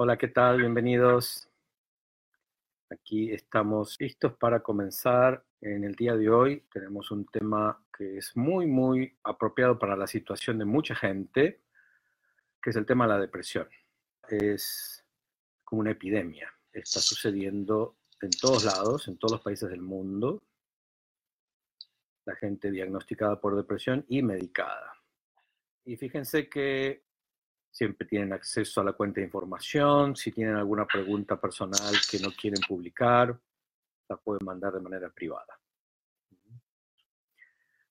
Hola, ¿qué tal? Bienvenidos. Aquí estamos listos para comenzar. En el día de hoy tenemos un tema que es muy, muy apropiado para la situación de mucha gente, que es el tema de la depresión. Es como una epidemia. Está sucediendo en todos lados, en todos los países del mundo. La gente diagnosticada por depresión y medicada. Y fíjense que siempre tienen acceso a la cuenta de información. Si tienen alguna pregunta personal que no quieren publicar, la pueden mandar de manera privada.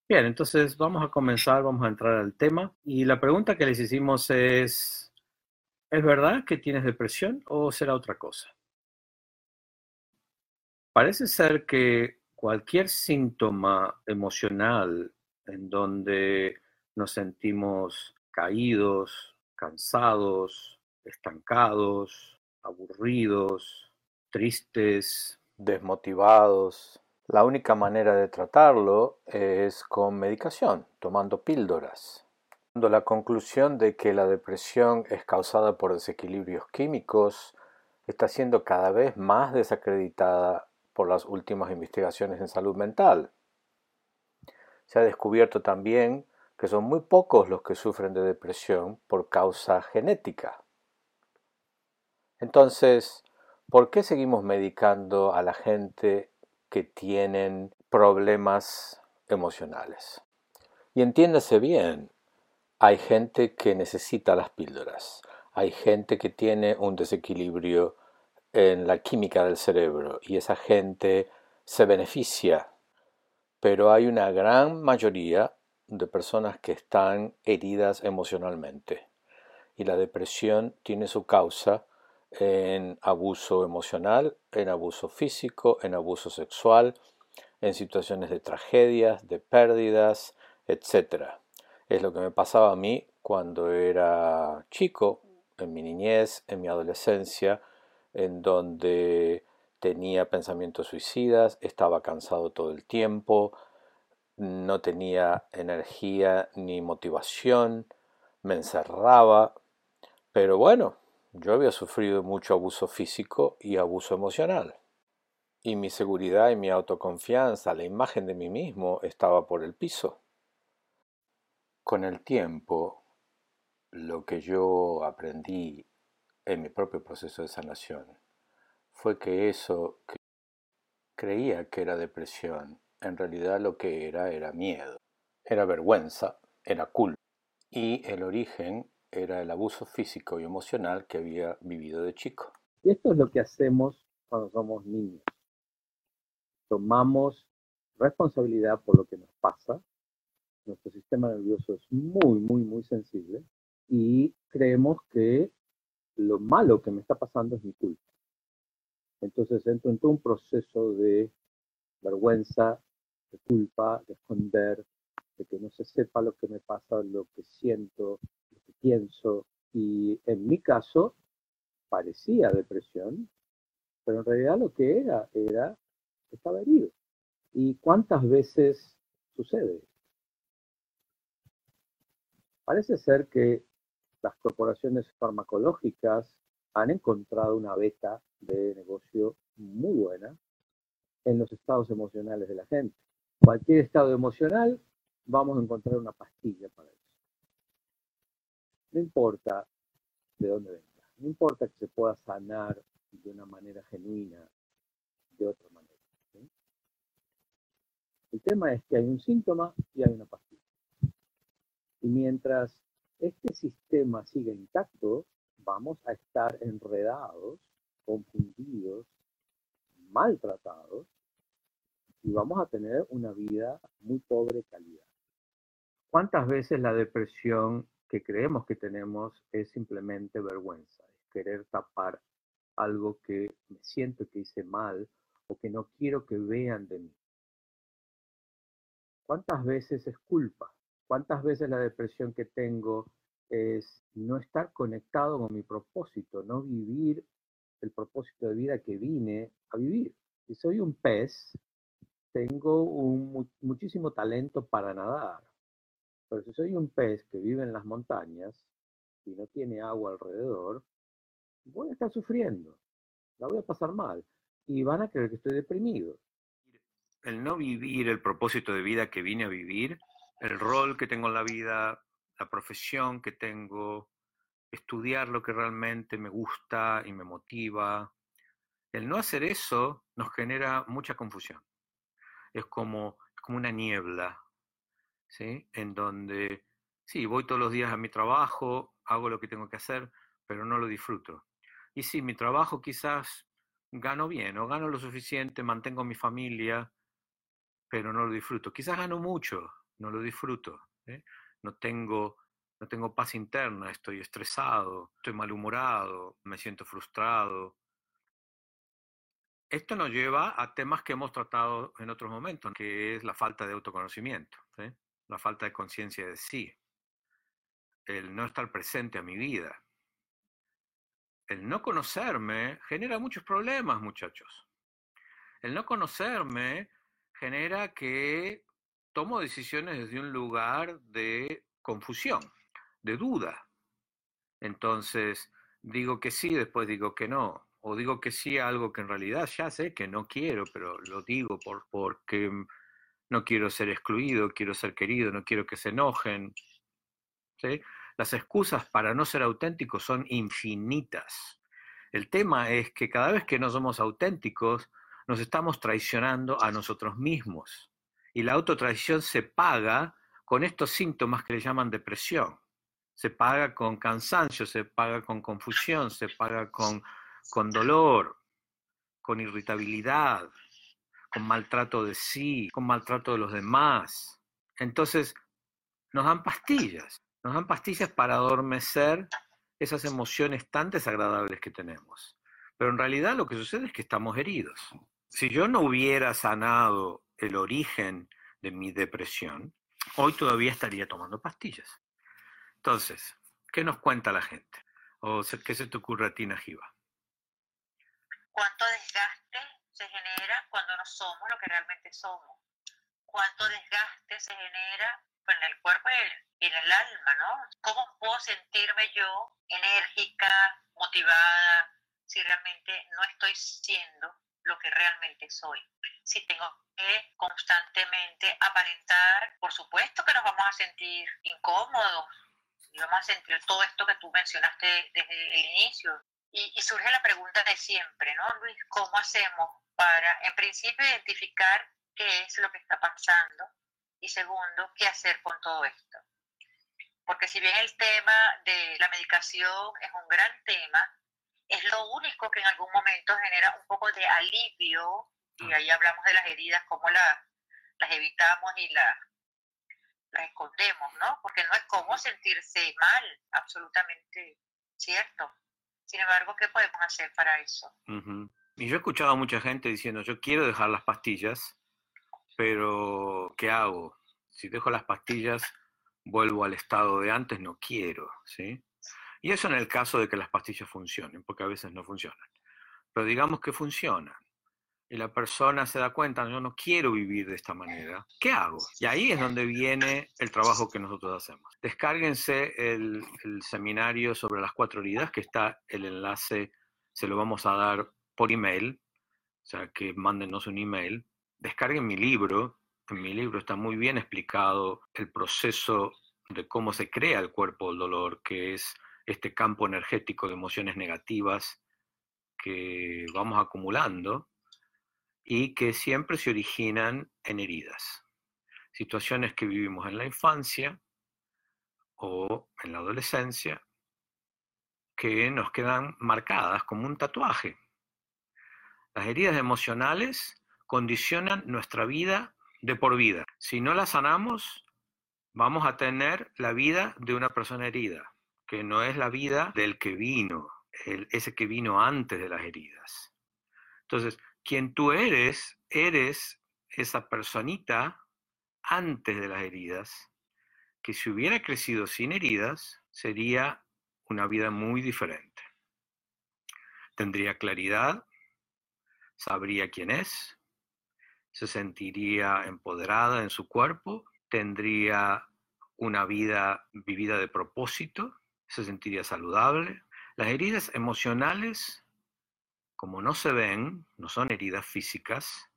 Bien, entonces vamos a comenzar, vamos a entrar al tema. Y la pregunta que les hicimos es, ¿es verdad que tienes depresión o será otra cosa? Parece ser que cualquier síntoma emocional en donde nos sentimos caídos, cansados, estancados, aburridos, tristes, desmotivados. La única manera de tratarlo es con medicación, tomando píldoras. La conclusión de que la depresión es causada por desequilibrios químicos está siendo cada vez más desacreditada por las últimas investigaciones en salud mental. Se ha descubierto también que son muy pocos los que sufren de depresión por causa genética. Entonces, ¿por qué seguimos medicando a la gente que tienen problemas emocionales? Y entiéndase bien, hay gente que necesita las píldoras, hay gente que tiene un desequilibrio en la química del cerebro y esa gente se beneficia, pero hay una gran mayoría de personas que están heridas emocionalmente. Y la depresión tiene su causa en abuso emocional, en abuso físico, en abuso sexual, en situaciones de tragedias, de pérdidas, etc. Es lo que me pasaba a mí cuando era chico, en mi niñez, en mi adolescencia, en donde tenía pensamientos suicidas, estaba cansado todo el tiempo, no tenía energía ni motivación, me encerraba, pero bueno, yo había sufrido mucho abuso físico y abuso emocional. Y mi seguridad y mi autoconfianza, la imagen de mí mismo estaba por el piso. Con el tiempo, lo que yo aprendí en mi propio proceso de sanación fue que eso que creía que era depresión en realidad lo que era era miedo, era vergüenza, era culpa. Y el origen era el abuso físico y emocional que había vivido de chico. Y esto es lo que hacemos cuando somos niños. Tomamos responsabilidad por lo que nos pasa. Nuestro sistema nervioso es muy, muy, muy sensible y creemos que lo malo que me está pasando es mi culpa. Entonces entro en todo un proceso de vergüenza, de culpa, de esconder, de que no se sepa lo que me pasa, lo que siento, lo que pienso. Y en mi caso parecía depresión, pero en realidad lo que era era que estaba herido. ¿Y cuántas veces sucede? Parece ser que las corporaciones farmacológicas han encontrado una beta de negocio muy buena en los estados emocionales de la gente cualquier estado emocional, vamos a encontrar una pastilla para eso. No importa de dónde venga, no importa que se pueda sanar de una manera genuina, de otra manera. El tema es que hay un síntoma y hay una pastilla. Y mientras este sistema siga intacto, vamos a estar enredados, confundidos, maltratados y vamos a tener una vida muy pobre calidad. ¿Cuántas veces la depresión que creemos que tenemos es simplemente vergüenza, es querer tapar algo que me siento que hice mal o que no quiero que vean de mí? ¿Cuántas veces es culpa? ¿Cuántas veces la depresión que tengo es no estar conectado con mi propósito, no vivir el propósito de vida que vine a vivir? Si soy un pez, tengo un, muchísimo talento para nadar, pero si soy un pez que vive en las montañas y no tiene agua alrededor, voy a estar sufriendo, la voy a pasar mal y van a creer que estoy deprimido. El no vivir el propósito de vida que vine a vivir, el rol que tengo en la vida, la profesión que tengo, estudiar lo que realmente me gusta y me motiva. El no hacer eso nos genera mucha confusión. Es como, como una niebla, ¿sí? En donde, sí, voy todos los días a mi trabajo, hago lo que tengo que hacer, pero no lo disfruto. Y sí, mi trabajo quizás gano bien o gano lo suficiente, mantengo mi familia, pero no lo disfruto. Quizás gano mucho, no lo disfruto. ¿eh? No, tengo, no tengo paz interna, estoy estresado, estoy malhumorado, me siento frustrado. Esto nos lleva a temas que hemos tratado en otros momentos, que es la falta de autoconocimiento, la falta de conciencia de sí, el no estar presente a mi vida. El no conocerme genera muchos problemas, muchachos. El no conocerme genera que tomo decisiones desde un lugar de confusión, de duda. Entonces, digo que sí, después digo que no. O digo que sí a algo que en realidad ya sé que no quiero, pero lo digo por, porque no quiero ser excluido, quiero ser querido, no quiero que se enojen. Las excusas para no ser auténticos son infinitas. El tema es que cada vez que no somos auténticos, nos estamos traicionando a nosotros mismos. Y la autotraición se paga con estos síntomas que le llaman depresión. Se paga con cansancio, se paga con confusión, se paga con, con dolor, con irritabilidad, con maltrato de sí, con maltrato de los demás. Entonces, nos dan pastillas, nos dan pastillas para adormecer esas emociones tan desagradables que tenemos. Pero en realidad lo que sucede es que estamos heridos. Si yo no hubiera sanado el origen de mi depresión, hoy todavía estaría tomando pastillas. Entonces, ¿qué nos cuenta la gente? ¿O qué se te ocurre a ti, Najiba? ¿Cuánto desgaste se genera cuando no somos lo que realmente somos? ¿Cuánto desgaste se genera en el cuerpo y en el alma, ¿no? ¿Cómo puedo sentirme yo enérgica, motivada, si realmente no estoy siendo lo que realmente soy. Si tengo que constantemente aparentar, por supuesto que nos vamos a sentir incómodos y vamos a sentir todo esto que tú mencionaste desde el inicio. Y, surge la pregunta de siempre, ¿no, Luis? ¿Cómo hacemos para, en principio, identificar qué es lo que está pasando? Y segundo, ¿qué hacer con todo esto? Porque si bien el tema de la medicación es un gran tema, es lo único que en algún momento genera un poco de alivio, y ah. ahí hablamos de las heridas, cómo las evitamos y las escondemos, ¿no? Porque no es como sentirse mal, absolutamente cierto. Sin embargo, ¿qué podemos hacer para eso? Y yo he escuchado a mucha gente diciendo, yo quiero dejar las pastillas, pero ¿qué hago? Si dejo las pastillas, vuelvo al estado de antes, no quiero, ¿sí? Y eso en el caso de que las pastillas funcionen, porque a veces no funcionan. Pero digamos que funcionan. Y la persona se da cuenta, yo no quiero vivir de esta manera. ¿Qué hago? Y ahí es donde viene el trabajo que nosotros hacemos. Descárguense el, seminario sobre las cuatro heridas, que está el enlace, se lo vamos a dar por email, o sea, que mándenos un email. Descarguen mi libro, en mi libro está muy bien explicado el proceso de cómo se crea el cuerpo del dolor, que es este campo energético de emociones negativas que vamos acumulando y que siempre se originan en heridas. Situaciones que vivimos en la infancia o en la adolescencia que nos quedan marcadas como un tatuaje. Las heridas emocionales condicionan nuestra vida de por vida. Si no las sanamos, vamos a tener la vida de una persona herida que no es la vida del que vino, ese que vino antes de las heridas. Entonces, quien tú eres, eres esa personita antes de las heridas, que si hubiera crecido sin heridas, sería una vida muy diferente. Tendría claridad, sabría quién es, se sentiría empoderada en su cuerpo, tendría una vida vivida de propósito, se sentiría saludable, Las heridas emocionales, como no se ven, no son heridas físicas,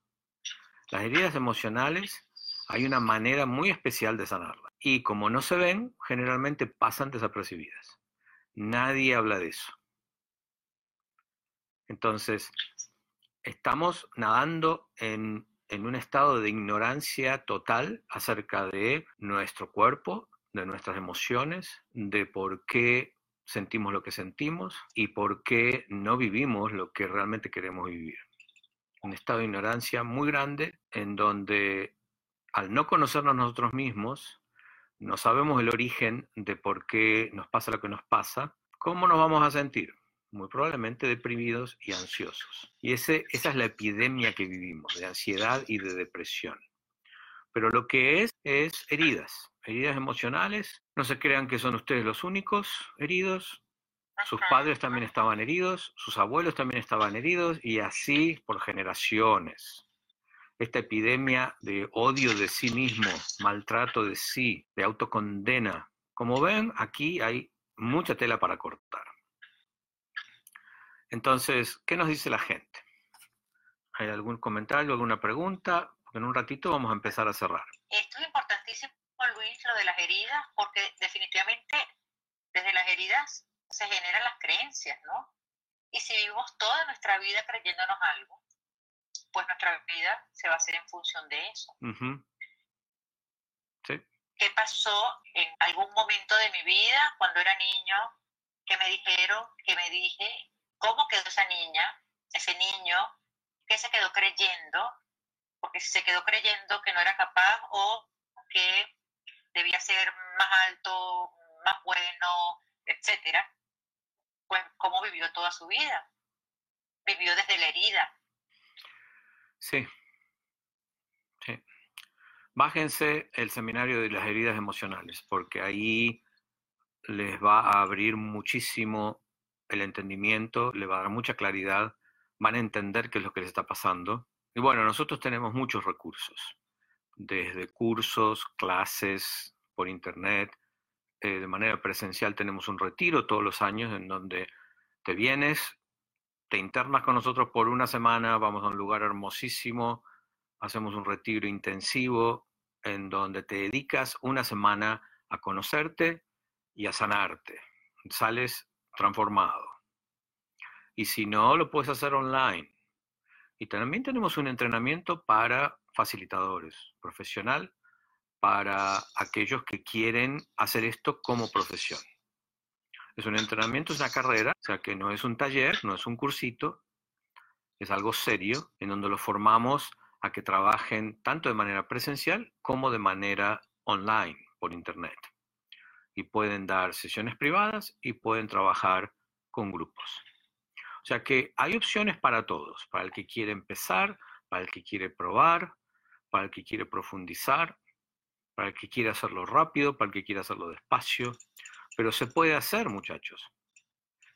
las heridas emocionales hay una manera muy especial de sanarlas. Y como no se ven, generalmente pasan desapercibidas. Nadie habla de eso. Entonces, estamos nadando en, en un estado de ignorancia total acerca de nuestro cuerpo, de nuestras emociones, de por qué sentimos lo que sentimos y por qué no vivimos lo que realmente queremos vivir. Un estado de ignorancia muy grande en donde al no conocernos nosotros mismos, no sabemos el origen de por qué nos pasa lo que nos pasa, ¿cómo nos vamos a sentir? Muy probablemente deprimidos y ansiosos. Y ese, esa es la epidemia que vivimos, de ansiedad y de depresión. Pero lo que es es heridas, heridas emocionales. No se crean que son ustedes los únicos heridos. Sus padres también estaban heridos, sus abuelos también estaban heridos y así por generaciones. Esta epidemia de odio de sí mismo, maltrato de sí, de autocondena. Como ven, aquí hay mucha tela para cortar. Entonces, ¿qué nos dice la gente? ¿Hay algún comentario, alguna pregunta? en un ratito vamos a empezar a cerrar. Esto es importantísimo, Luis, lo de las heridas, porque definitivamente desde las heridas se generan las creencias, ¿no? Y si vivimos toda nuestra vida creyéndonos algo, pues nuestra vida se va a hacer en función de eso. Sí. ¿Qué pasó en algún momento de mi vida cuando era niño que me dijeron, que me dije, ¿cómo quedó esa niña, ese niño, que se quedó creyendo porque se quedó creyendo que no era capaz o que debía ser más alto, más bueno, etcétera, pues cómo vivió toda su vida. Vivió desde la herida. Sí. Sí. Bájense el seminario de las heridas emocionales, porque ahí les va a abrir muchísimo el entendimiento, le va a dar mucha claridad, van a entender qué es lo que les está pasando y bueno, nosotros tenemos muchos recursos, desde cursos, clases por internet, eh, de manera presencial tenemos un retiro todos los años en donde te vienes, te internas con nosotros por una semana, vamos a un lugar hermosísimo, hacemos un retiro intensivo en donde te dedicas una semana a conocerte y a sanarte. Sales transformado. Y si no, lo puedes hacer online. Y también tenemos un entrenamiento para facilitadores, profesional, para aquellos que quieren hacer esto como profesión. Es un entrenamiento, es una carrera, o sea que no es un taller, no es un cursito, es algo serio en donde los formamos a que trabajen tanto de manera presencial como de manera online, por internet. Y pueden dar sesiones privadas y pueden trabajar con grupos. O sea que hay opciones para todos, para el que quiere empezar, para el que quiere probar, para el que quiere profundizar, para el que quiere hacerlo rápido, para el que quiere hacerlo despacio, pero se puede hacer, muchachos.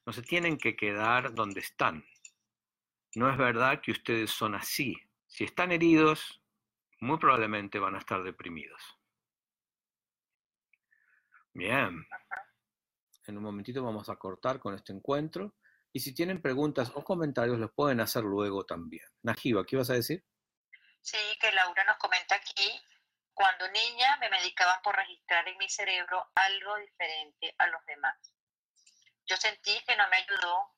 No se tienen que quedar donde están. No es verdad que ustedes son así. Si están heridos, muy probablemente van a estar deprimidos. Bien. En un momentito vamos a cortar con este encuentro. Y si tienen preguntas o comentarios, los pueden hacer luego también. Najiba, ¿qué ibas a decir? Sí, que Laura nos comenta aquí, cuando niña me medicaban por registrar en mi cerebro algo diferente a los demás. Yo sentí que no me ayudó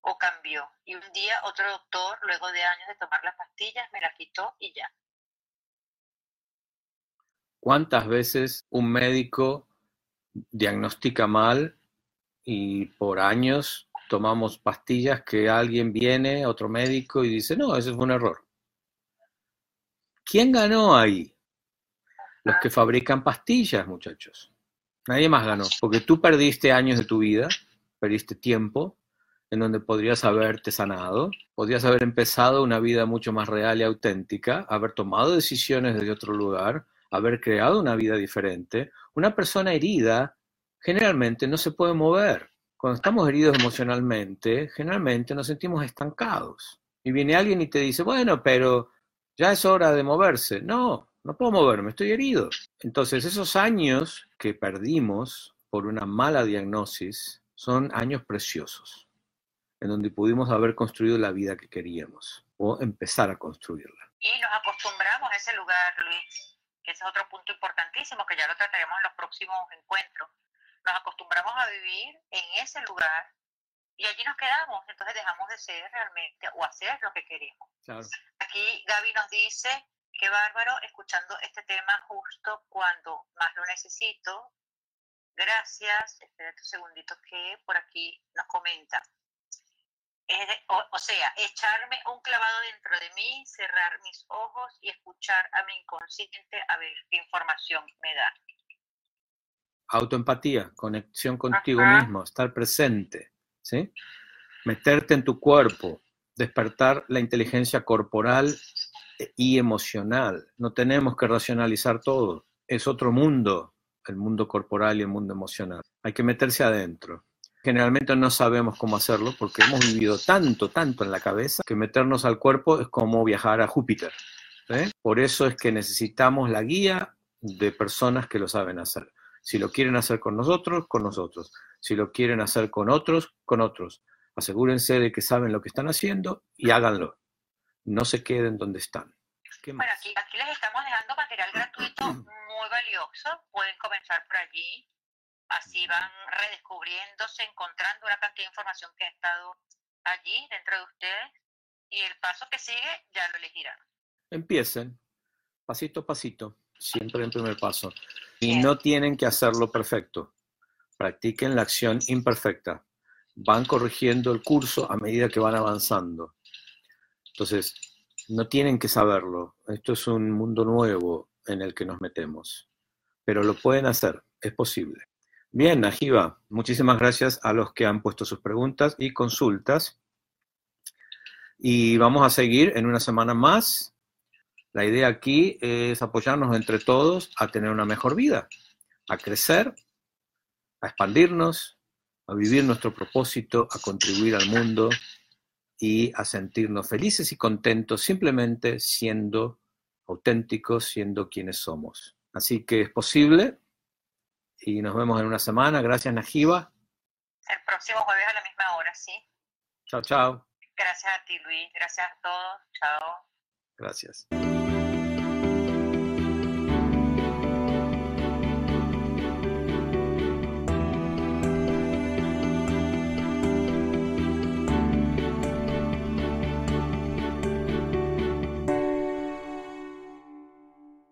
o cambió. Y un día otro doctor, luego de años de tomar las pastillas, me las quitó y ya. ¿Cuántas veces un médico diagnostica mal y por años tomamos pastillas que alguien viene, otro médico, y dice, no, ese fue un error. ¿Quién ganó ahí? Los que fabrican pastillas, muchachos. Nadie más ganó, porque tú perdiste años de tu vida, perdiste tiempo, en donde podrías haberte sanado, podrías haber empezado una vida mucho más real y auténtica, haber tomado decisiones desde otro lugar, haber creado una vida diferente. Una persona herida generalmente no se puede mover cuando estamos heridos emocionalmente, generalmente nos sentimos estancados. Y viene alguien y te dice, bueno, pero ya es hora de moverse. No, no puedo moverme, estoy herido. Entonces, esos años que perdimos por una mala diagnosis Son años preciosos, en donde pudimos haber construido la vida que queríamos o empezar a construirla. Y nos acostumbramos a ese lugar, Luis, que ese es otro punto importantísimo que ya lo trataremos en los próximos encuentros. Nos acostumbramos a vivir en ese lugar y allí nos quedamos, entonces dejamos de ser realmente o hacer lo que queremos. Aquí Gaby nos dice, qué bárbaro, escuchando este tema justo cuando más lo necesito, Gracias. Espérate un segundito que por aquí nos comenta. o, sea, echarme un clavado dentro de mí, cerrar mis ojos y escuchar a mi inconsciente a ver qué información me da. Autoempatía, conexión contigo mismo, estar presente, Meterte en tu cuerpo, despertar la inteligencia corporal y emocional. No tenemos que racionalizar todo, es otro mundo, el mundo corporal y el mundo emocional. Hay que meterse adentro. Generalmente no sabemos cómo hacerlo porque hemos vivido tanto, tanto en la cabeza que meternos al cuerpo es como viajar a Júpiter. Por eso es que necesitamos la guía de personas que lo saben hacer. Si lo quieren hacer con nosotros, con nosotros. Si lo quieren hacer con otros, con otros. Asegúrense de que saben lo que están haciendo y háganlo. No se queden donde están. Bueno, aquí, aquí les estamos dejando material gratuito muy valioso, pueden comenzar por allí, así van redescubriéndose, encontrando una cantidad de información que ha estado allí dentro de ustedes y el paso que sigue ya lo elegirán. Empiecen, pasito a pasito, siempre en primer paso. Y no tienen que hacerlo perfecto. Practiquen la acción imperfecta. Van corrigiendo el curso a medida que van avanzando. Entonces, no tienen que saberlo. Esto es un mundo nuevo en el que nos metemos. Pero lo pueden hacer, es posible. Bien, Ajiba, muchísimas gracias a los que han puesto sus preguntas y consultas. Y vamos a seguir en una semana más. La idea aquí es apoyarnos entre todos a tener una mejor vida, a crecer, a expandirnos, a vivir nuestro propósito, a contribuir al mundo y a sentirnos felices y contentos simplemente siendo auténticos, siendo quienes somos. Así que es posible y nos vemos en una semana. Gracias, Najiba. El próximo jueves a la misma hora, sí. Chao, chao. Gracias a ti, Luis. Gracias a todos. Chao. Gracias.